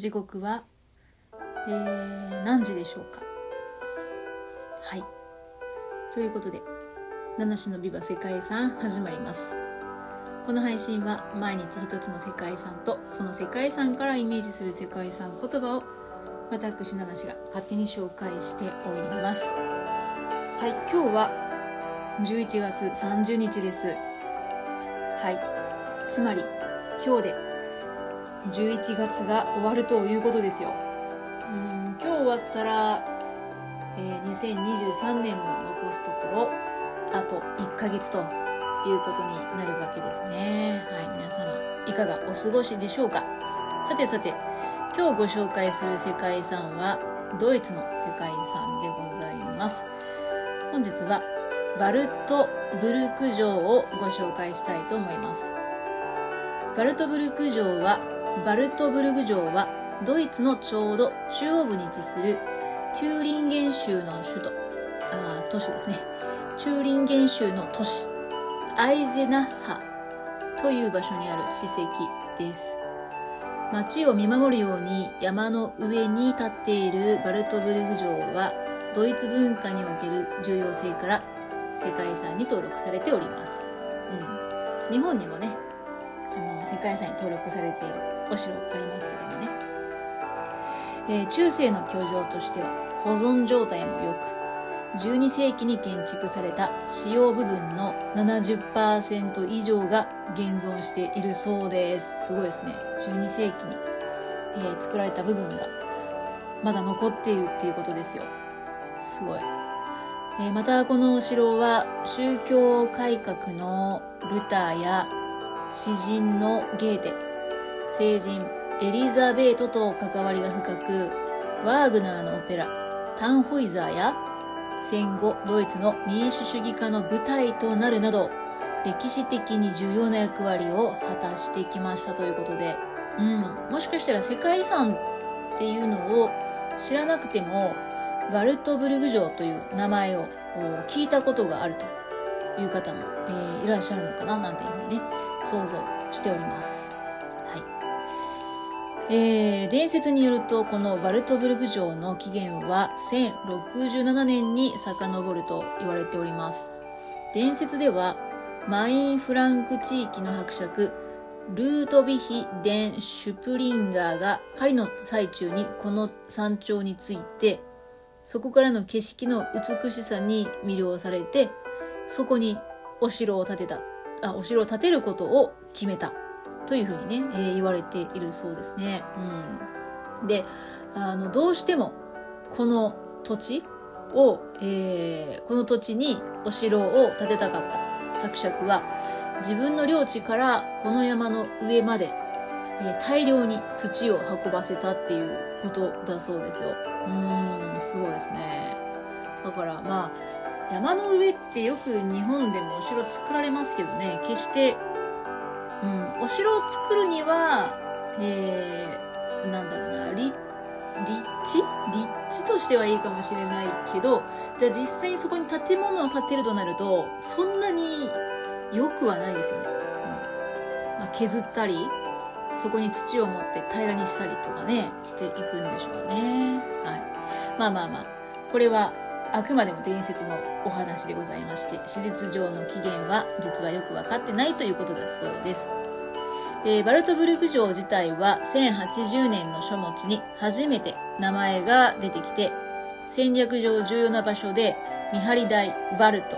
時刻は、えー、何時でしょうか？はい。ということで七種のビバ世界遺産始まります。この配信は毎日一つの世界遺産とその世界遺産からイメージする世界遺産言葉を私七種が勝手に紹介しております。はい今日は11月30日です。はい。つまり今日で11月が終わるということですよ。うん今日終わったら、えー、2023年も残すところあと1ヶ月ということになるわけですね。はい皆様いかがお過ごしでしょうか？さてさて今日ご紹介する世界遺産はドイツの世界遺産でございます。本日はバルトブルク城をご紹介したいと思います。バルトブルク城はバルトブルグ城はドイツのちょうど中央部に位置するチューリンゲン州の首都あ都市ですね。チューリンゲン州の都市。アイゼナッハという場所にある史跡です。街を見守るように山の上に立っているバルトブルグ城はドイツ文化における重要性から世界遺産に登録されております、うん、日本にもねあの世界遺産に登録されているお城ありますけどもね、えー、中世の居城としては保存状態も良く12世紀に建築された使用部分の70%以上が現存しているそうです。すごいですね。12世紀に、えー、作られた部分がまだ残っているっていうことですよ。すごい。えまたこのお城は宗教改革のルターや詩人のゲーテ聖人エリザベートと関わりが深くワーグナーのオペラタンホイザーや戦後ドイツの民主主義化の舞台となるなど歴史的に重要な役割を果たしてきましたということで、うん、もしかしたら世界遺産っていうのを知らなくてもワルトブルグ城という名前を聞いたことがあると。いう方も、えー、いらっしゃるのかななんていうふうにね、想像しております。えー、伝説によると、このバルトブルグ城の起源は1067年に遡ると言われております。伝説では、マインフランク地域の伯爵、ルートビヒ・デン・シュプリンガーが狩りの最中にこの山頂についてそこからの景色の美しさに魅了されて、そこにお城を建てた、あ、お城を建てることを決めた。というふうにね、えー、言われているそうですね。うん。で、あの、どうしても、この土地を、えー、この土地にお城を建てたかった伯爵は、自分の領地からこの山の上まで、えー、大量に土を運ばせたっていうことだそうですよ。うんすごいですね。だからまあ、山の上ってよく日本でもお城作られますけどね、決して、うん、お城を作るには、えー、なんだろうな、立、地？立地としてはいいかもしれないけど、じゃあ実際にそこに建物を建てるとなると、そんなに良くはないですよね。うんまあ、削ったり、そこに土を持って平らにしたりとかね、していくんでしょうね。はい。まあまあまあ、これはあくまでも伝説のお話でございまして、史実上の起源は実はよくわかってないということだそうです。えー、バルトブルク城自体は1080年の書物に初めて名前が出てきて、戦略上重要な場所で見張り台バルト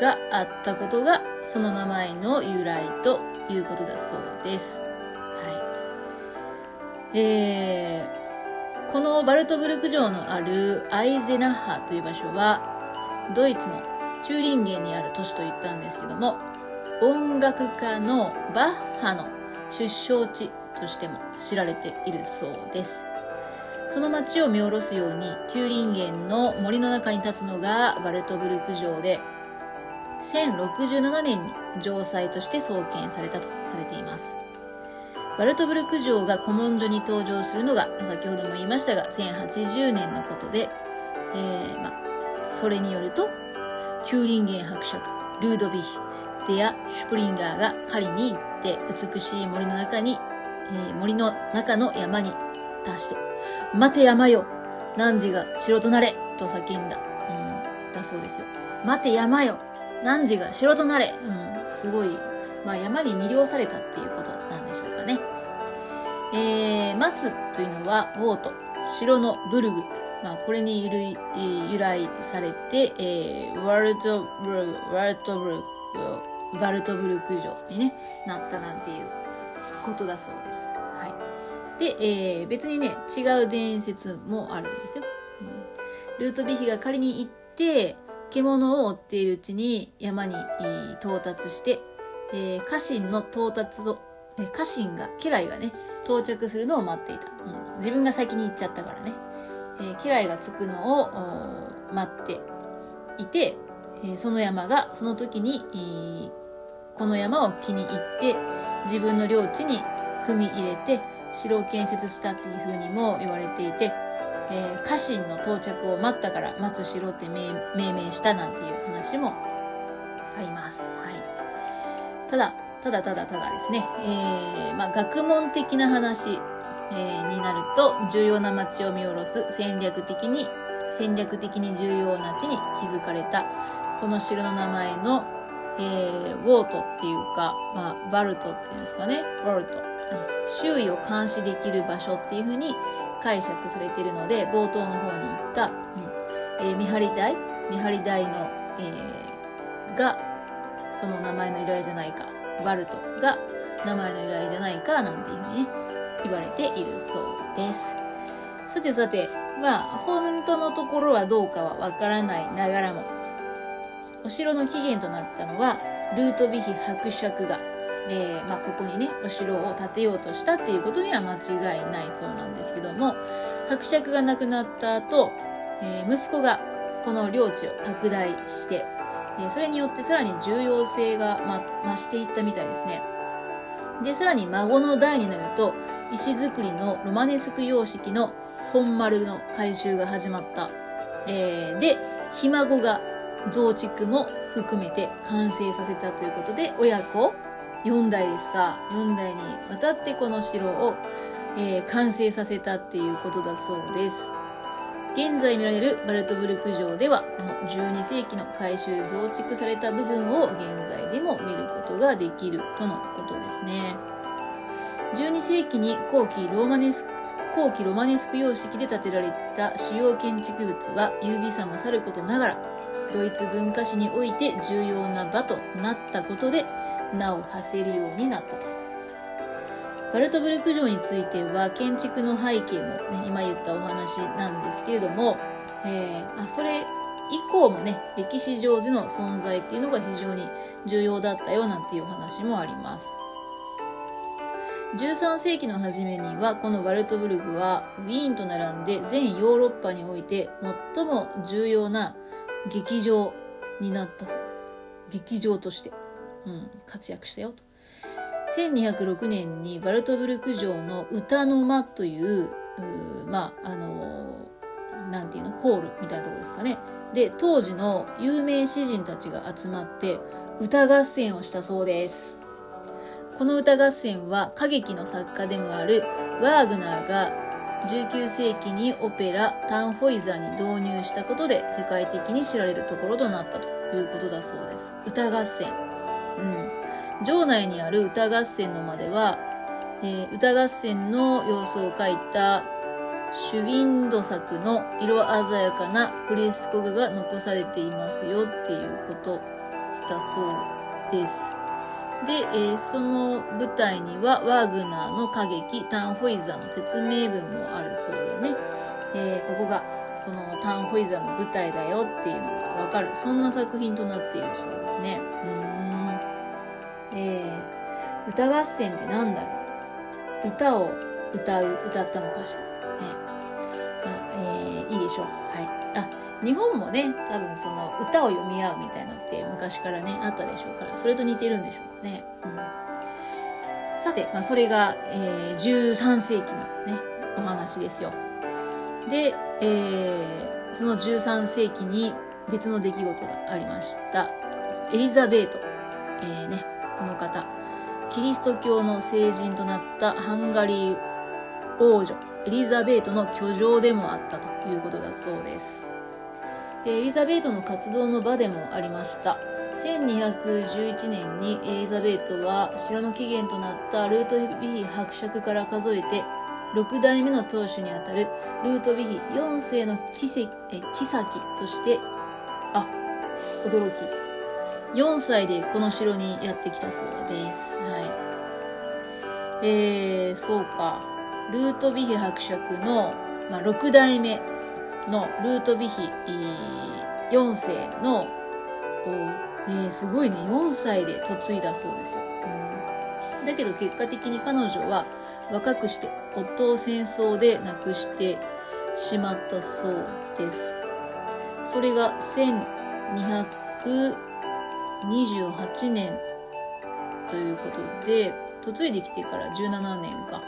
があったことがその名前の由来ということだそうです。はい。えー、このバルトブルク城のあるアイゼナッハという場所は、ドイツのチューリンゲンにある都市と言ったんですけども、音楽家のバッハの出生地としても知られているそうです。その街を見下ろすように、チューリンゲンの森の中に立つのがバルトブルク城で、1067年に城塞として創建されたとされています。バルトブルク城が古文書に登場するのが、先ほども言いましたが、1080年のことで、えー、まそれによると、テューリンゲン伯爵、ルードビヒ、デア・シュプリンガーが狩りに行って、美しい森の中に、えー、森の中の山に出して、待て山よ汝が城となれと叫んだ。うん、だそうですよ。待て山よ汝が城となれうん、すごい、まあ山に魅了されたっていうこと。えー、松というのは、ウォート、城のブルグ。まあ、これに由来されて、えー、ワルトブルク、ワルトブルク、ワルトブルク城にね、なったなんていうことだそうです。はい。で、えー、別にね、違う伝説もあるんですよ。うん、ルートビヒが仮に行って、獣を追っているうちに山に到達して、えー、家臣の到達を、えー、家臣が、家来がね、到着するのを待っていた。うん、自分が先に行っちゃったからね。えー、家来が着くのを待っていて、えー、その山がその時に、えー、この山を気に入って自分の領地に組み入れて城を建設したっていう風にも言われていて、えー、家臣の到着を待ったから松城って命名したなんていう話もあります。はい。ただ、ただただただですね、えー、まあ、学問的な話、えー、になると、重要な町を見下ろす戦略的に、戦略的に重要な地に築かれた、この城の名前の、えー、ウォートっていうか、まあ、バルトっていうんですかね、ウォルト。周囲を監視できる場所っていう風に解釈されているので、冒頭の方に言った、うんえー、見張り台？見張り台の、えー、が、その名前の由来じゃないか、バルトが名前の由来じゃないか、なんていう風にね、言われているそうです。さてさて、まあ、本当のところはどうかはわからないながらも、お城の起源となったのは、ルートビヒ伯爵が、え、まあ、ここにね、お城を建てようとしたっていうことには間違いないそうなんですけども、伯爵が亡くなった後、えー、息子がこの領地を拡大して、え、それによってさらに重要性が、ま、増していったみたいですね。で、さらに孫の代になると、石造りのロマネスク様式の本丸の改修が始まった。えー、で、ひ孫が増築も含めて完成させたということで、親子4代ですが、4代にわたってこの城を、えー、完成させたっていうことだそうです。現在見られるバルトブルク城では、この12世紀の改修増築された部分を現在でも見ることができるとのことですね。12世紀に後期ローマネス後期ロマネスク様式で建てられた主要建築物は優美さもさることながらドイツ文化史において重要な場となったことで名を馳せるようになったと。バルトブルク城については建築の背景もね、今言ったお話なんですけれども、えー、あそれ以降もね、歴史上での存在っていうのが非常に重要だったよなんていうお話もあります。13世紀の初めには、このバルトブルグは、ウィーンと並んで全ヨーロッパにおいて最も重要な劇場になったそうです。劇場として、うん、活躍したよと。1206年にバルトブルク城の歌の間という、うまあ、あのー、なんていうの、ホールみたいなとこですかね。で、当時の有名詩人たちが集まって歌合戦をしたそうです。この歌合戦は歌劇の作家でもあるワーグナーが19世紀にオペラタンホイザーに導入したことで世界的に知られるところとなったということだそうです。歌合戦。うん。城内にある歌合戦の間では、えー、歌合戦の様子を描いたシュビンド作の色鮮やかなフレスコ画が残されていますよっていうことだそうです。で、えー、その舞台にはワーグナーの歌劇タンホイザーの説明文もあるそうでね、えー、ここがそのタンホイザーの舞台だよっていうのがわかる、そんな作品となっているそうですね。うん。え、歌合戦って何だろう？歌を歌う、歌ったのかしら？ね。まあ、えー、いいでしょう。はい。あ日本もね、多分その歌を読み合うみたいのって昔からね、あったでしょうから、それと似てるんでしょうかね。うん、さて、まあそれが、えー、13世紀のね、お話ですよ。で、えー、その13世紀に別の出来事がありました。エリザベート。えー、ね、この方。キリスト教の聖人となったハンガリー王女エリザベートの居城でもあったということだそうですエリザベートの活動の場でもありました1211年にエリザベートは城の起源となったルートビヒ伯爵から数えて6代目の当主にあたるルートビヒ4世の妃としてあ驚き4歳でこの城にやってきたそうです。はい。えー、そうか。ルートビヒ伯爵の、まあ、6代目のルートビヒ4世のえー、すごいね。4歳で嫁いだそうですよ、うん、だけど結果的に彼女は若くして夫を戦争で亡くしてしまったそうです。それが1200 28年ということで嫁いできてから17年か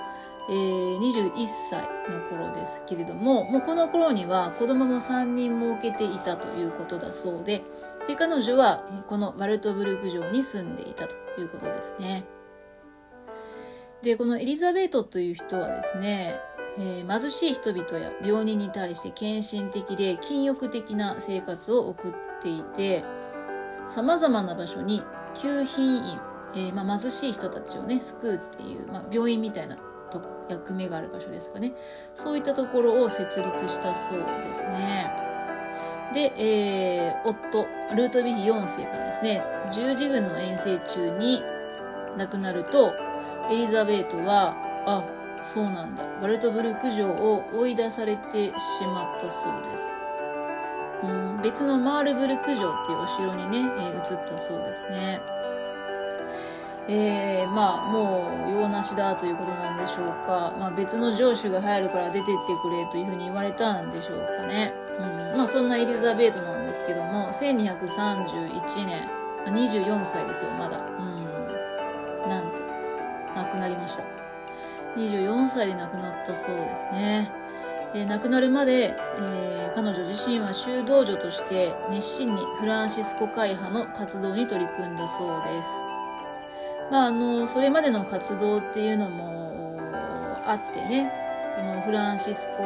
えー、21歳の頃ですけれども、もうこの頃には子供も3人設けていたということだそうで、で、彼女はこのワルトブルク城に住んでいたということですね。で、このエリザベートという人はですね、えー、貧しい人々や病人に対して献身的で禁欲的な生活を送っていて、様々な場所に救貧院、えー、まあ、貧しい人たちをね、救うっていう、まあ、病院みたいな役目がある場所ですかね。そういったところを設立したそうですね。で、えー、夫、ルートビヒ4世がですね、十字軍の遠征中に亡くなると、エリザベートは、あ、そうなんだ、バルトブルク城を追い出されてしまったそうです。うん、別のマールブルク城っていうお城にね、えー、移ったそうですね。えー、まあもう用なしだということなんでしょうか、まあ、別の城主が入るから出てってくれというふうに言われたんでしょうかね、うん、まあそんなエリザベートなんですけども1231年24歳ですよまだ、うん、なんと亡くなりました。24歳で亡くなったそうですね。で亡くなるまで、えー、彼女自身は修道女として熱心にフランシスコ会派の活動に取り組んだそうです。まあ、あのそれまでの活動っていうのもあってねこのフランシスコ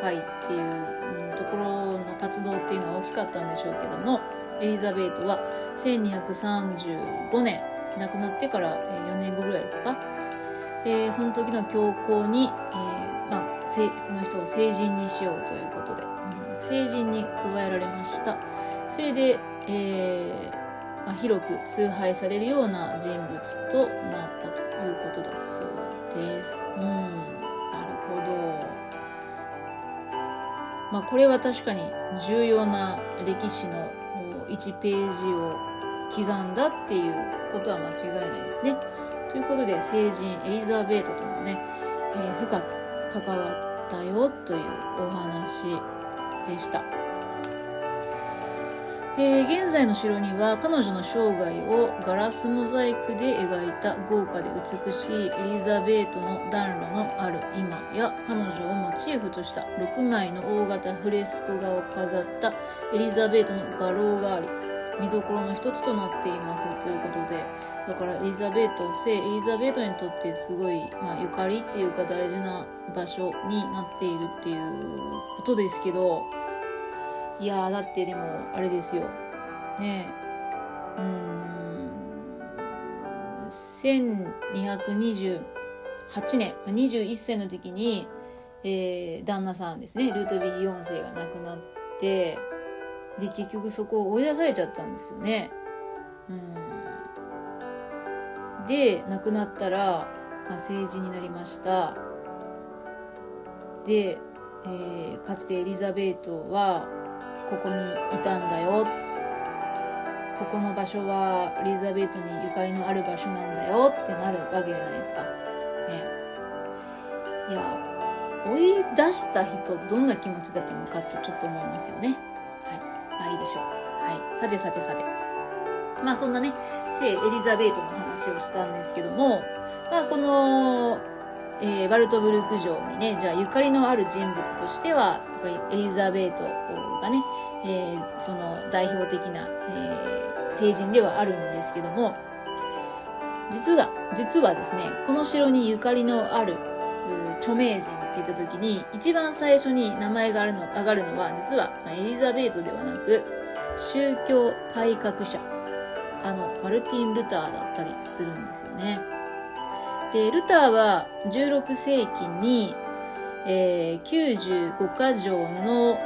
会っていう、ところの活動っていうのは大きかったんでしょうけどもエリザベートは1235年亡くなってから4年後ぐらいですか、えー、その時の教皇に、えー、まあ、この人を成人にしようということで、うん、成人に加えられましたそれで、えーまあ、広く崇拝されるような人物となったということだそうです。うん、なるほど。まあ、これは確かに重要な歴史の1ページを刻んだっていうことは間違いないですね。ということで、聖人エリザベートともね、えー、深く関わったよというお話でした。えー、現在の城には彼女の生涯をガラスモザイクで描いた豪華で美しいエリザベートの暖炉のある今や彼女をモチーフとした6枚の大型フレスコ画を飾ったエリザベートの画廊があり見どころの一つとなっていますということでだからエリザベート聖エリザベートにとってすごい、まあ、ゆかりっていうか大事な場所になっているっていうことですけどいやーだってでもあれですよ。ねえ。うーん。1228年。21歳の時に、えー、旦那さんですね。ルートビー4世が亡くなってで結局そこを追い出されちゃったんですよねうんで亡くなったら、まあ、成人になりましたで、えー、かつてエリザベートはここにいたんだよここの場所はエリザベートにゆかりのある場所なんだよってなるわけじゃないですか。ね。いや、追い出した人どんな気持ちだったのかってちょっと思いますよね。い。いでしょう。はい。さてさてさて。まあそんなね、聖エリザベートの話をしたんですけども、まあこの、えー、バルトブルク城にね、じゃあゆかりのある人物としては、やっぱりエリザベートがね、えー、その代表的な、えー、聖人ではあるんですけども、実は、実はですね、この城にゆかりのある、著名人って言った時に一番最初に名前があるの上がるのは実はエリザベートではなく宗教改革者。あのマルティン・ルターだったりするんですよね。でルターは16世紀に、えー、95か条の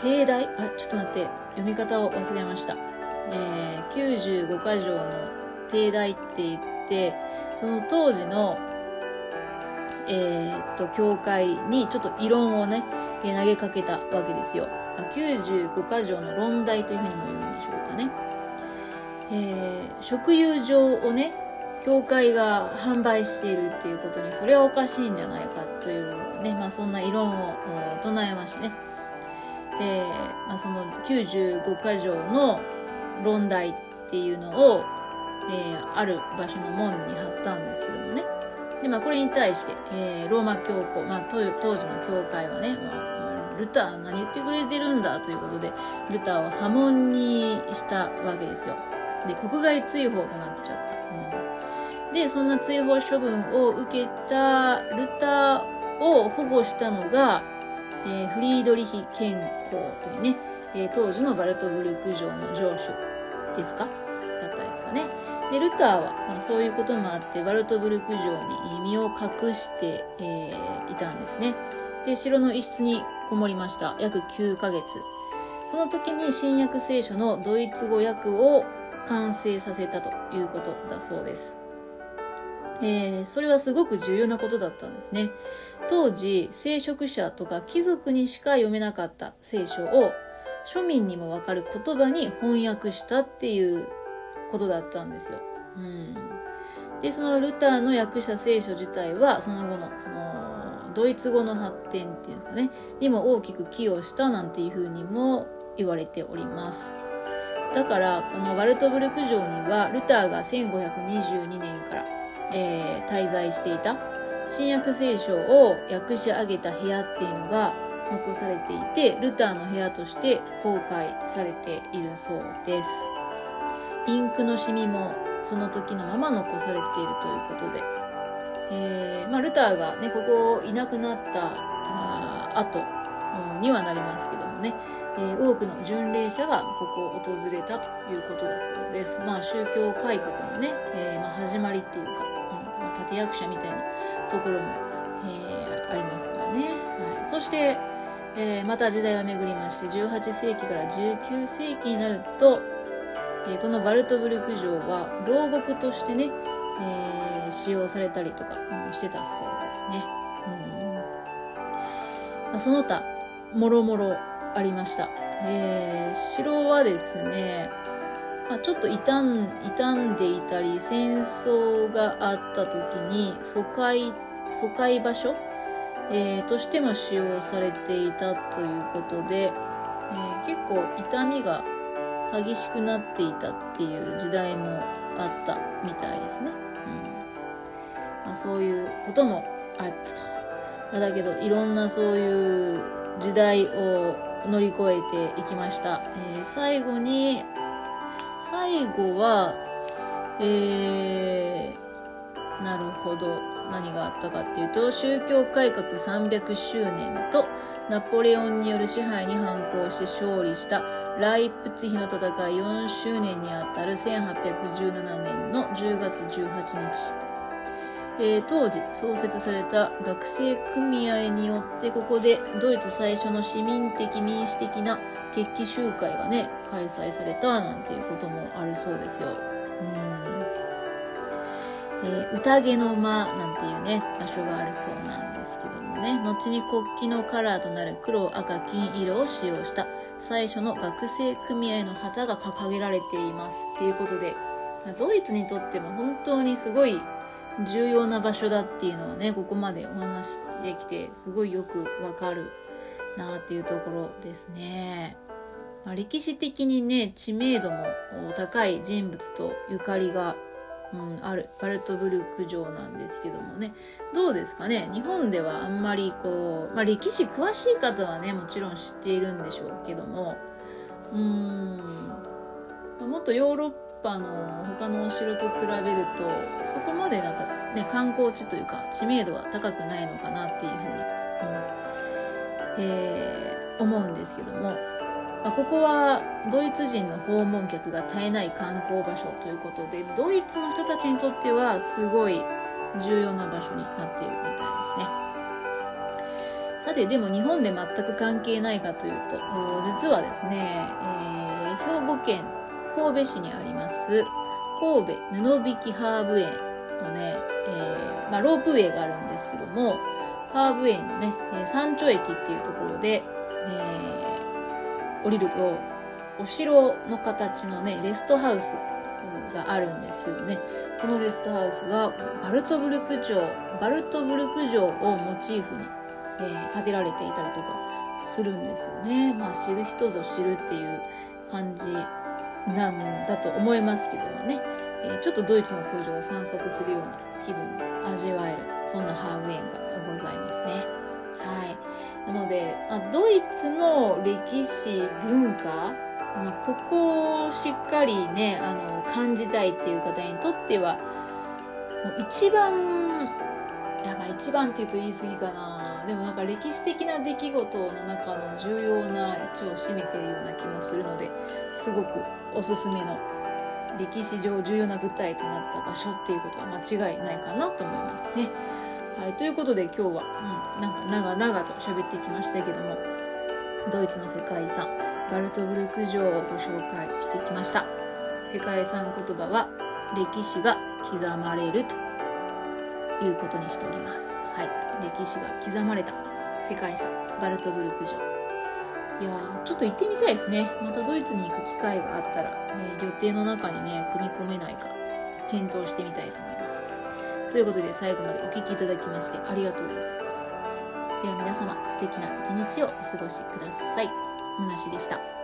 帝大？あちょっと待って。読み方を忘れました、えー、95か条の帝大って言ってその当時のえー、っと教会にちょっと異論をね投げかけたわけですよ。95か条の論題というふうにも言うんでしょうかね、えー、食友場をね教会が販売しているっていうことにそれはおかしいんじゃないかというね、まあ、そんな異論を唱えましてね。えー、まあ、その95箇条の論題っていうのを、えー、ある場所の門に貼ったんですけどもね。で、まあ、これに対して、えー、ローマ教皇、まあ、当時の教会はね、まあ、ルター何言ってくれてるんだということで、ルターを破門にしたわけですよ。で、国外追放となっちゃった。うん、で、そんな追放処分を受けたルターを保護したのが、えー、フリードリヒ健康というね、えー、当時のバルトブルク城の城主ですか？だったですかね。で、ルターは、まあ、そういうこともあって、バルトブルク城に身を隠して、えー、いたんですね。で、城の一室にこもりました。約9ヶ月。その時に新約聖書のドイツ語訳を完成させたということだそうです。えー、それはすごく重要なことだったんですね。当時、聖職者とか貴族にしか読めなかった聖書を庶民にもわかる言葉に翻訳したっていうことだったんですよ。うん。で、そのルターの訳した聖書自体は、その後の、その、ドイツ語の発展っていうかね、にも大きく寄与したなんていうふうにも言われております。だから、このワルトブルク城には、ルターが1522年からえー、滞在していた新約聖書を訳し上げた部屋っていうのが残されていて、ルターの部屋として公開されているそうです。インクのシミもその時のまま残されているということで、えー、まあ、ルターがね、ここいなくなったあ後にはなりますけどもね、えー、多くの巡礼者がここを訪れたということだそうです。まあ、宗教改革のね、えー、まあ、始まりっていうか、立役者みたいなところも、えー、ありますからね。はい、そして、え、また時代は巡りまして、18世紀から19世紀になると、えー、このバルトブルク城は牢獄としてね、えー、使用されたりとか、うん、してたそうですね。うんまあ、その他、もろもろありました。えー、城はですね、まあ、ちょっと傷ん傷んでいたり戦争があった時に疎開疎開場所、えー、としても使用されていたということで、えー、結構痛みが激しくなっていたっていう時代もあったみたいですね。うんまあ、そういうこともあったと。ま、だけどいろんなそういう時代を乗り越えていきました。えー、最後に最後は、えー、なるほど。何があったかっていうと、宗教改革300周年と、ナポレオンによる支配に反抗して勝利したライプツヒの戦い4周年にあたる1817年の10月18日。えー、当時創設された学生組合によってここでドイツ最初の市民的民主的な決起集会がね、開催されたなんていうこともあるそうですよ。うん。えー、宴の間なんていうね、場所があるそうなんですけどもね、後に国旗のカラーとなる黒、赤、金色を使用した最初の学生組合の旗が掲げられています。っていうことで、ドイツにとっても本当にすごい重要な場所だっていうのはね、ここまでお話してきて、すごいよくわかるなっていうところですね。まあ、歴史的にね、知名度も高い人物とゆかりが、うん、あるバルトブルク城なんですけどもね、どうですかね？日本ではあんまりこう、まあ、歴史詳しい方はね、もちろん知っているんでしょうけども、うーん、もっとヨーロッパの他のお城と比べるとそこまでなんかね観光地というか知名度は高くないのかなっていうふうに、うんえー、思うんですけども、まあ、ここはドイツ人の訪問客が絶えない観光場所ということでドイツの人たちにとってはすごい重要な場所になっているみたいですね。さてでも日本で全く関係ないかというと実はですね、えー、兵庫県神戸市にあります神戸布引ハーブ園のね、えー、まあ、ロープウェイがあるんですけどもハーブ園のね山頂駅っていうところで、えー、降りるとお城の形のねレストハウスがあるんですけどね。このレストハウスがバルトブルク城バルトブルク城をモチーフに、えー、建てられていたりとかするんですよね。まあ知る人ぞ知るっていう感じなんだと思いますけどもね、えー、ちょっとドイツの工場を散策するような気分が味わえるそんなハーブ園がございますね。はいなので、まあ、ドイツの歴史文化まあ、ここをしっかりねあの感じたいっていう方にとってはもう一番やまあ一番っていうと言い過ぎかなでもなんか歴史的な出来事の中の重要な位置を占めているような気もするのですごくおすすめの歴史上重要な舞台となった場所っていうことは間違いないかなと思いますね。はい、ということで今日は、うん、なんか長々と喋ってきましたけどもドイツの世界遺産バルトブルク城をご紹介してきました。世界遺産言葉は歴史が刻まれるということにしております。はい歴史が刻まれた世界遺産バルトブルク城。いやーちょっと行ってみたいですね。またドイツに行く機会があったら、えー、予定の中にね組み込めないか検討してみたいと思います。ということで最後までお聴きいただきましてありがとうございますでは皆様素敵な一日をお過ごしください。むなしでした。